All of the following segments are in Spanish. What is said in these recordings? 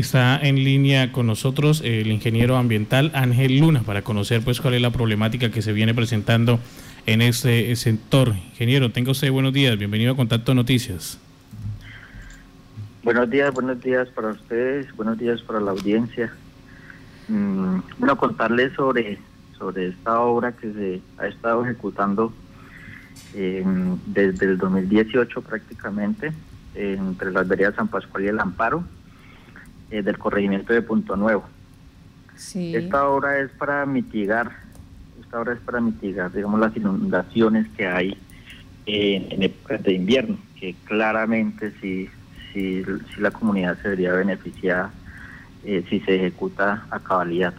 Está en línea con nosotros el ingeniero ambiental Ángel Luna para conocer pues cuál es la problemática que se viene presentando en este sector. Ingeniero, tenga usted buenos días, bienvenido a Contacto Noticias. Buenos días, buenos días para ustedes, buenos días para la audiencia. Mm, bueno, contarles sobre, sobre esta obra que se ha estado ejecutando desde el 2018 prácticamente entre las veredas San Pascual y el Amparo eh, del corregimiento de Punto Nuevo. Esta obra es para mitigar, esta obra es para mitigar, digamos, las inundaciones que hay en, épocas de invierno, que claramente si, si, la comunidad se vería beneficiada eh, si se ejecuta a cabalidad.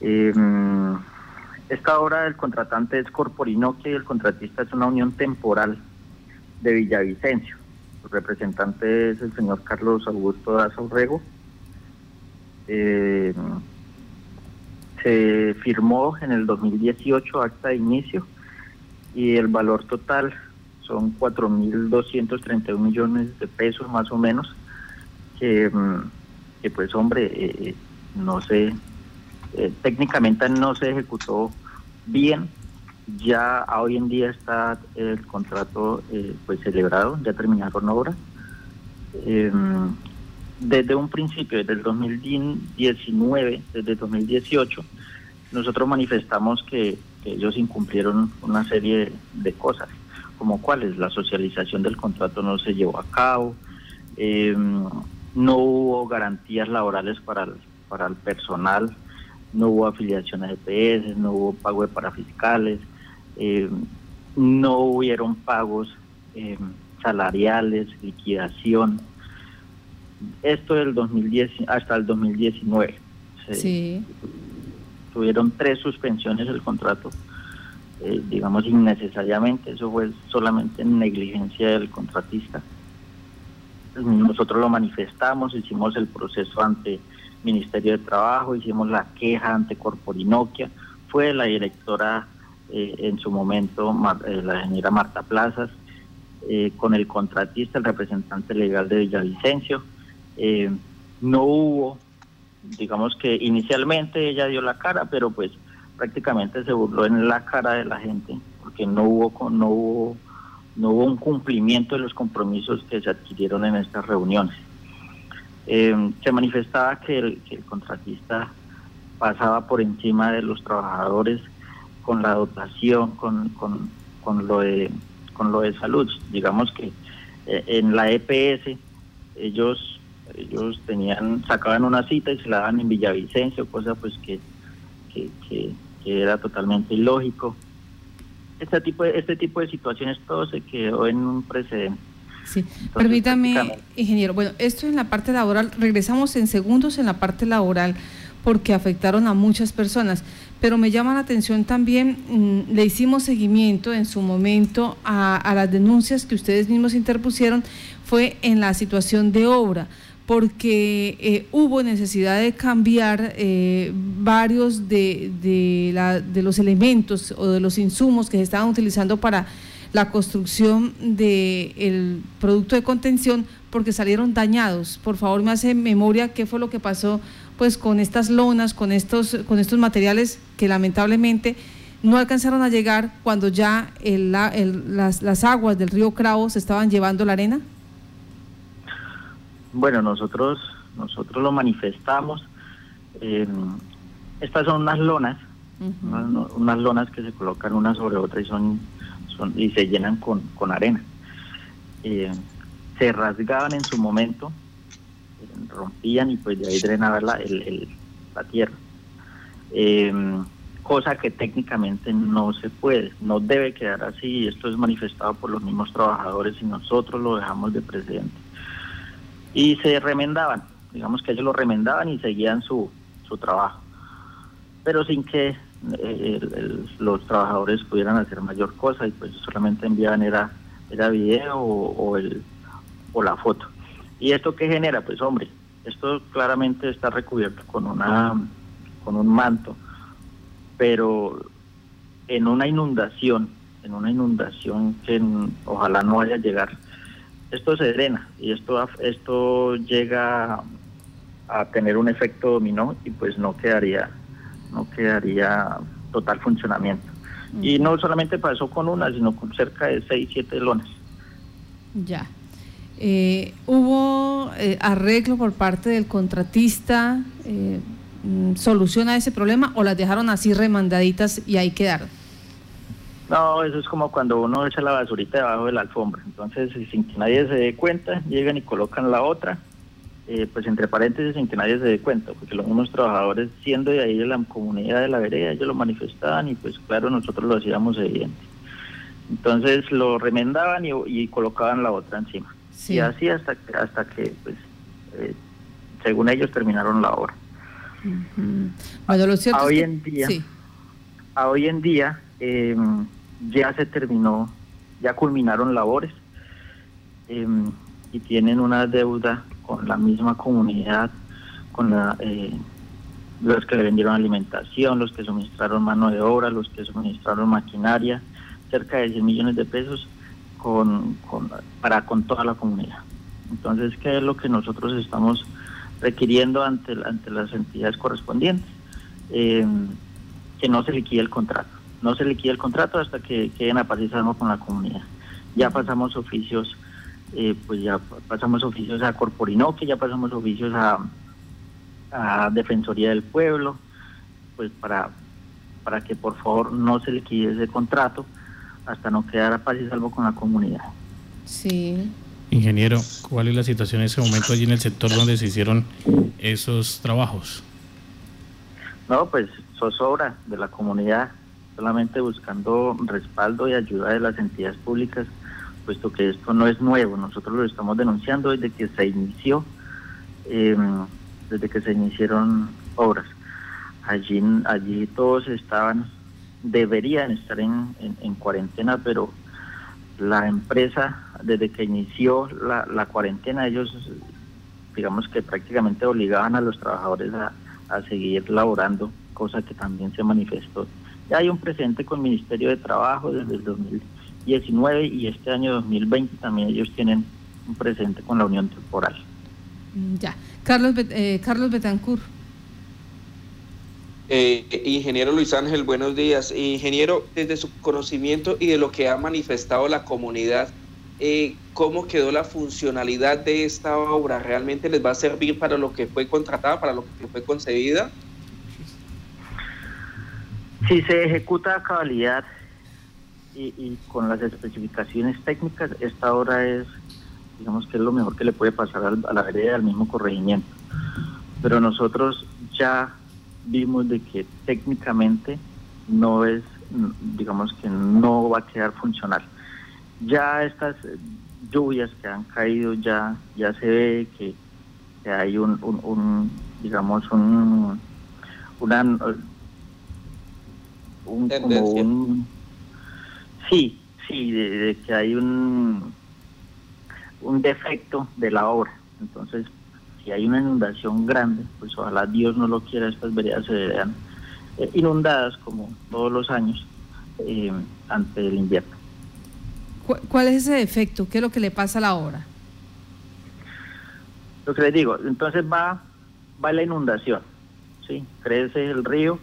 Em, esta obra del contratante es Corporinoque y el contratista es una unión temporal de Villavicencio. Representante es el señor Carlos Augusto Daza. Eh, se firmó en el 2018 acta de inicio y el valor total son 4.231 millones de pesos más o menos, que, mm, pues hombre, eh, no sé, eh, técnicamente no se ejecutó bien, ya hoy en día está el contrato eh, pues celebrado, ya terminaron obra. Em, desde un principio, desde el 2019, desde 2018, nosotros manifestamos que, ellos incumplieron una serie de cosas, como cuáles, la socialización del contrato no se llevó a cabo, em, no hubo garantías laborales para para el personal, no hubo afiliación a EPS, no hubo pago de parafiscales, eh, no hubieron pagos eh, salariales, liquidación. Esto del 2010 hasta el 2019. sí. Tuvieron tres suspensiones del contrato, eh, digamos innecesariamente, eso fue solamente negligencia del contratista. Nosotros lo manifestamos, hicimos el proceso ante Ministerio de Trabajo, hicimos la queja ante Corporinoquia, fue la directora eh, en su momento, eh, la señora Marta Plazas, eh, con el contratista, el representante legal de Villavicencio. no hubo, digamos que inicialmente ella dio la cara, pero pues prácticamente se burló en la cara de la gente, porque no hubo, no hubo, no hubo un cumplimiento de los compromisos que se adquirieron en estas reuniones. Eh, se manifestaba que el, contratista pasaba por encima de los trabajadores con la dotación, con, con, con, lo, de, con lo de salud. Digamos que eh, en la EPS ellos ellos tenían sacaban una cita y se la daban en Villavicencio, cosa pues que, que, que, era totalmente ilógico. Este tipo, de, este tipo de situaciones todo se quedó en un precedente. Sí, permítame, ingeniero. Bueno, esto en la parte laboral, regresamos en segundos en la parte laboral porque afectaron a muchas personas, pero me llama la atención también, mm, le hicimos seguimiento en su momento a, las denuncias que ustedes mismos interpusieron, fue en la situación de obra porque eh, hubo necesidad de cambiar eh, varios de, de, de los elementos o de los insumos que se estaban utilizando para la construcción del producto de contención porque salieron dañados. Por favor, me hace memoria qué fue lo que pasó pues con estas lonas, con estos, con estos materiales que lamentablemente no alcanzaron a llegar cuando ya las, las, aguas del río Cravo se estaban llevando la arena. Bueno, nosotros, nosotros lo manifestamos. Eh, estas son unas lonas, unas lonas que se colocan una sobre otra y son y se llenan con, con arena. Eh, se rasgaban en su momento, rompían y pues de ahí drenaba la, el, la tierra. Em, cosa que técnicamente no se puede, no debe quedar así, esto es manifestado por los mismos trabajadores y nosotros lo dejamos de presidente. Y se remendaban, digamos que ellos lo remendaban y seguían su, su trabajo, pero sin que los trabajadores pudieran hacer mayor cosa y pues solamente enviaban era, era video o, el, o la foto. ¿Y esto qué genera? Pues hombre, esto claramente está recubierto con, una, con un manto, pero en una inundación, en una inundación que ojalá no vaya a llegar, esto se drena y esto, esto llega a tener un efecto dominó y pues no quedaría, no quedaría total funcionamiento. Y no solamente pasó con una, sino con cerca de 6, 7 lones. Ya. Eh, ¿Hubo eh, arreglo por parte del contratista? Eh, mm, ¿Solución a ese problema o las dejaron así remandaditas y ahí quedaron? No, eso es como cuando uno echa la basurita debajo de la alfombra. Entonces, sin que nadie se dé cuenta, llegan y colocan la otra eh, pues entre paréntesis sin que nadie se dé cuenta, porque los mismos trabajadores siendo de ahí de la comunidad de la vereda, ellos lo manifestaban y pues claro, nosotros lo hacíamos evidente. Entonces lo remendaban y, colocaban la otra encima. Y así hasta, hasta que, pues, eh, según ellos terminaron la obra. a hoy en día, a hoy en día ya se terminó, ya culminaron labores em, y tienen una deuda con la misma comunidad, con la, eh, los que le vendieron alimentación, los que suministraron mano de obra, los que suministraron maquinaria, cerca de 100 millones de pesos con, para con toda la comunidad. Entonces, ¿qué es lo que nosotros estamos requiriendo ante, las entidades correspondientes? Eh, que no se liquide el contrato. No se liquide el contrato hasta que queden a con la comunidad. Ya pasamos oficios eh, pues ya pasamos oficios a Corporinoque, ya pasamos oficios a, Defensoría del Pueblo, pues para, para que por favor no se liquide ese contrato hasta no quedar a paz y salvo con la comunidad. Sí. Ingeniero, ¿cuál es la situación en ese momento allí en el sector donde se hicieron esos trabajos? No, pues zozobra de la comunidad, solamente buscando respaldo y ayuda de las entidades públicas puesto que esto no es nuevo, nosotros lo estamos denunciando desde que se inició, eh, desde que se iniciaron obras. Allí, allí todos estaban, deberían estar en, en, cuarentena, pero la empresa, desde que inició la, la, cuarentena, ellos, digamos que prácticamente obligaban a los trabajadores a, a seguir laborando, cosa que también se manifestó. Ya hay un presente con el Ministerio de Trabajo desde el 2000 19 y este año 2020 también ellos tienen un presente con la unión temporal. Mm, ya. Carlos, eh, Carlos Betancourt. Eh, ingeniero Luis Ángel, buenos días. Ingeniero, desde su conocimiento y de lo que ha manifestado la comunidad, eh, ¿cómo quedó la funcionalidad de esta obra? ¿Realmente les va a servir para lo que fue contratada, para lo que fue concebida? Si se ejecuta a cabalidad, y, con las especificaciones técnicas, esta obra es, digamos que es lo mejor que le puede pasar a la vereda al mismo corregimiento. Pero nosotros ya vimos de que técnicamente no es, digamos que no va a quedar funcional. Ya estas lluvias que han caído ya, ya se ve que, hay un, un, digamos, un, una, un, como un Sí, sí, de, que hay un, un defecto de la obra. Entonces, si hay una inundación grande, pues ojalá Dios no lo quiera, estas veredas se vean eh, inundadas como todos los años eh, ante el invierno. ¿Cuál es ese defecto? ¿Qué es lo que le pasa a la obra? Lo que les digo, entonces va, va la inundación, ¿sí? crece el río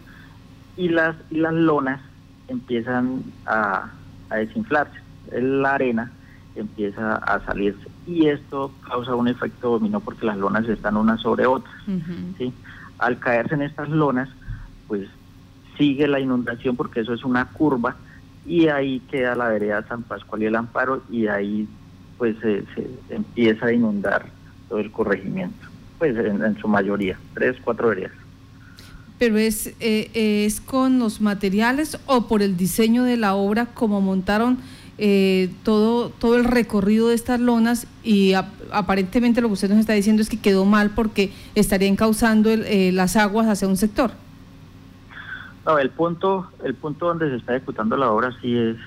y las, y las lonas empiezan a, a desinflarse. La arena empieza a salirse y esto causa un efecto dominó porque las lonas están unas sobre otras. ¿sí? Al caerse en estas lonas, pues sigue la inundación porque eso es una curva y ahí queda la vereda San Pascual y el Amparo y ahí pues se, empieza a inundar todo el corregimiento, pues en, su mayoría, tres, cuatro veredas pero es, eh, es con los materiales o por el diseño de la obra como montaron eh, todo, todo el recorrido de estas lonas y aparentemente lo que usted nos está diciendo es que quedó mal porque estarían causando eh, las aguas hacia un sector. No, el punto, el punto donde se está ejecutando la obra sí es,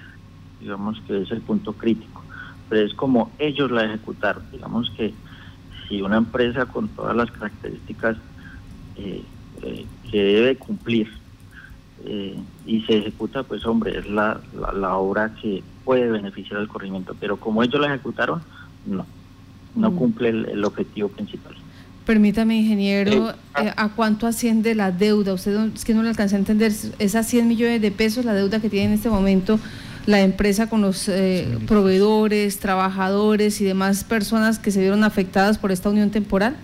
digamos que es el punto crítico, pero es como ellos la ejecutaron. Digamos que si una empresa con todas las características eh, que debe cumplir eh, y se ejecuta, pues hombre, es la, la, obra que puede beneficiar al corrimiento. Pero como ellos la ejecutaron, no, no mm. cumple el, objetivo principal. Permítame, ingeniero, ah. eh, ¿a cuánto asciende la deuda? Usted es que no le alcancé a entender, ¿es a 100 millones de pesos la deuda que tiene en este momento la empresa con los eh, proveedores, trabajadores y demás personas que se vieron afectadas por esta unión temporal?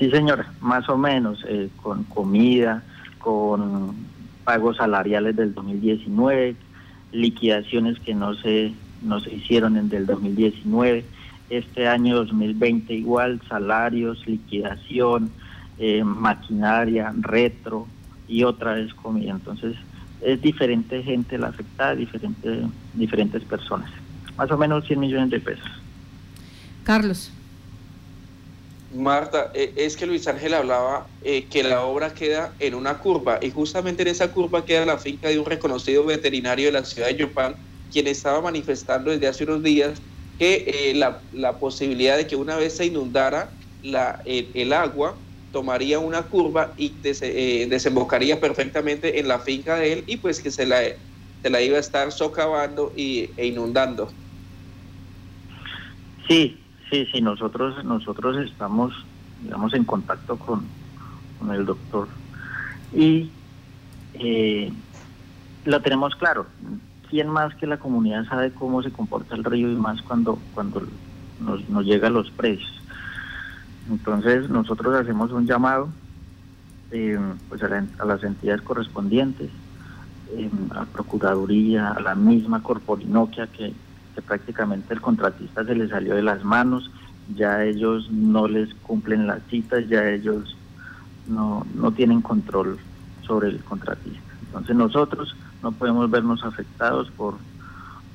Sí, señora, más o menos, eh, con comida, con pagos salariales del 2019, liquidaciones que no se, no se hicieron en del 2019, este año 2020 igual, salarios, liquidación, eh, maquinaria, retro y otra vez comida. Entonces, es diferente gente la afectada, diferente, diferentes personas. Más o menos 100 millones de pesos. Carlos. Marta, eh, es que Luis Ángel hablaba eh, que la obra queda en una curva y justamente en esa curva queda la finca de un reconocido veterinario de la ciudad de Yopán, quien estaba manifestando desde hace unos días que eh, la, la, posibilidad de que una vez se inundara la, el agua, tomaría una curva y desembocaría perfectamente en la finca de él y pues que se la, se la iba a estar socavando y, e inundando. Sí, Sí, sí, nosotros, nosotros estamos, digamos, en contacto con, el doctor y eh, lo tenemos claro. ¿Quién más que la comunidad sabe cómo se comporta el río y más cuando, cuando nos, nos llegan los precios? Entonces nosotros hacemos un llamado eh, pues a, las entidades correspondientes, eh, a Procuraduría, a la misma Corporinoquia que que prácticamente el contratista se le salió de las manos, ya ellos no les cumplen las citas, ya ellos no, no tienen control sobre el contratista. Entonces nosotros no podemos vernos afectados por,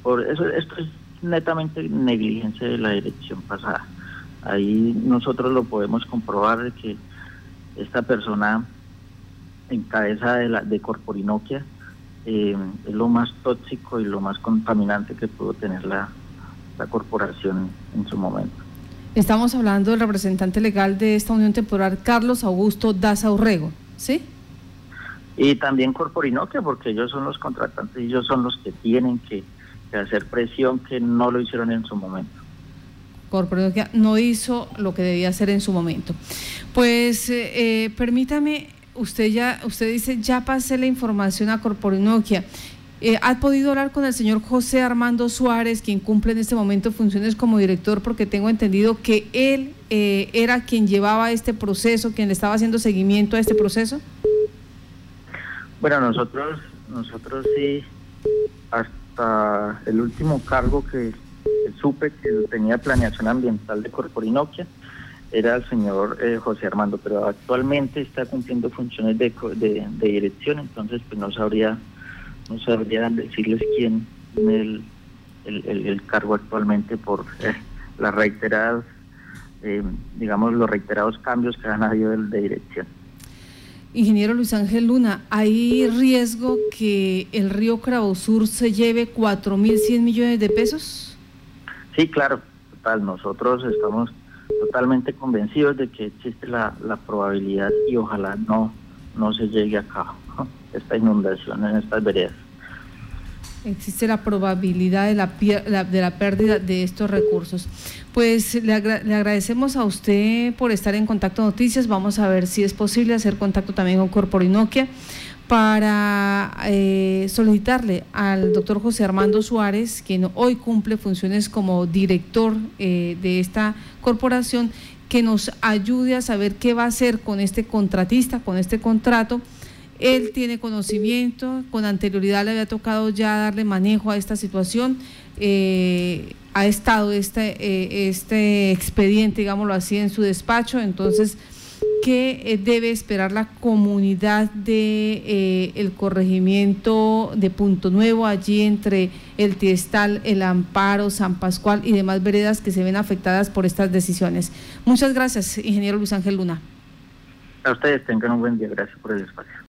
por eso. Esto es netamente negligencia de la dirección pasada. Ahí nosotros lo podemos comprobar de que esta persona en cabeza de, la, de Corporinoquia eh, es lo más tóxico y lo más contaminante que pudo tener la, corporación en su momento. Estamos hablando del representante legal de esta unión temporal, Carlos Augusto Daza Urrego, ¿sí? Y también Corporinoquia, porque ellos son los contratantes y ellos son los que tienen que, hacer presión que no lo hicieron en su momento. Corporinoquia no hizo lo que debía hacer en su momento. Pues eh, eh, permítame usted ya, usted dice, ya pasé la información a Corporinoquia. Eh, ¿Ha podido hablar con el señor José Armando Suárez, quien cumple en este momento funciones como director? Porque tengo entendido que él eh, era quien llevaba este proceso, quien le estaba haciendo seguimiento a este proceso. Bueno, nosotros, nosotros sí, hasta el último cargo que, que supe que tenía planeación ambiental de Corporinoquia, era el señor eh, José Armando, pero actualmente está cumpliendo funciones de, de, dirección, entonces pues no sabría, no sabría decirles quién tiene el, el, cargo actualmente por eh, las reiteradas, eh, digamos, los reiterados cambios que han habido de, de dirección. Ingeniero Luis Ángel Luna, ¿hay riesgo que el río Sur se lleve 4.100 millones de pesos? Sí, claro, total. Nosotros estamos totalmente convencidos de que existe la, probabilidad y ojalá no, no se llegue a cabo esta inundación en estas veredas. Existe la probabilidad de la, de la pérdida de estos recursos. Pues le, le, agradecemos a usted por estar en Contacto Noticias. Vamos a ver si es posible hacer contacto también con Corporinoquia para eh, solicitarle al doctor José Armando Suárez, quien hoy cumple funciones como director eh, de esta corporación, que nos ayude a saber qué va a hacer con este contratista, con este contrato. Él tiene conocimiento, con anterioridad le había tocado ya darle manejo a esta situación. Eh, ha estado este, este expediente, digámoslo así, en su despacho, entonces ¿Qué eh, debe esperar la comunidad de eh, el corregimiento de Punto Nuevo allí entre el Tiestal, el Amparo, San Pascual y demás veredas que se ven afectadas por estas decisiones? Muchas gracias, ingeniero Luis Ángel Luna. A ustedes tengan un buen día, gracias por el espacio.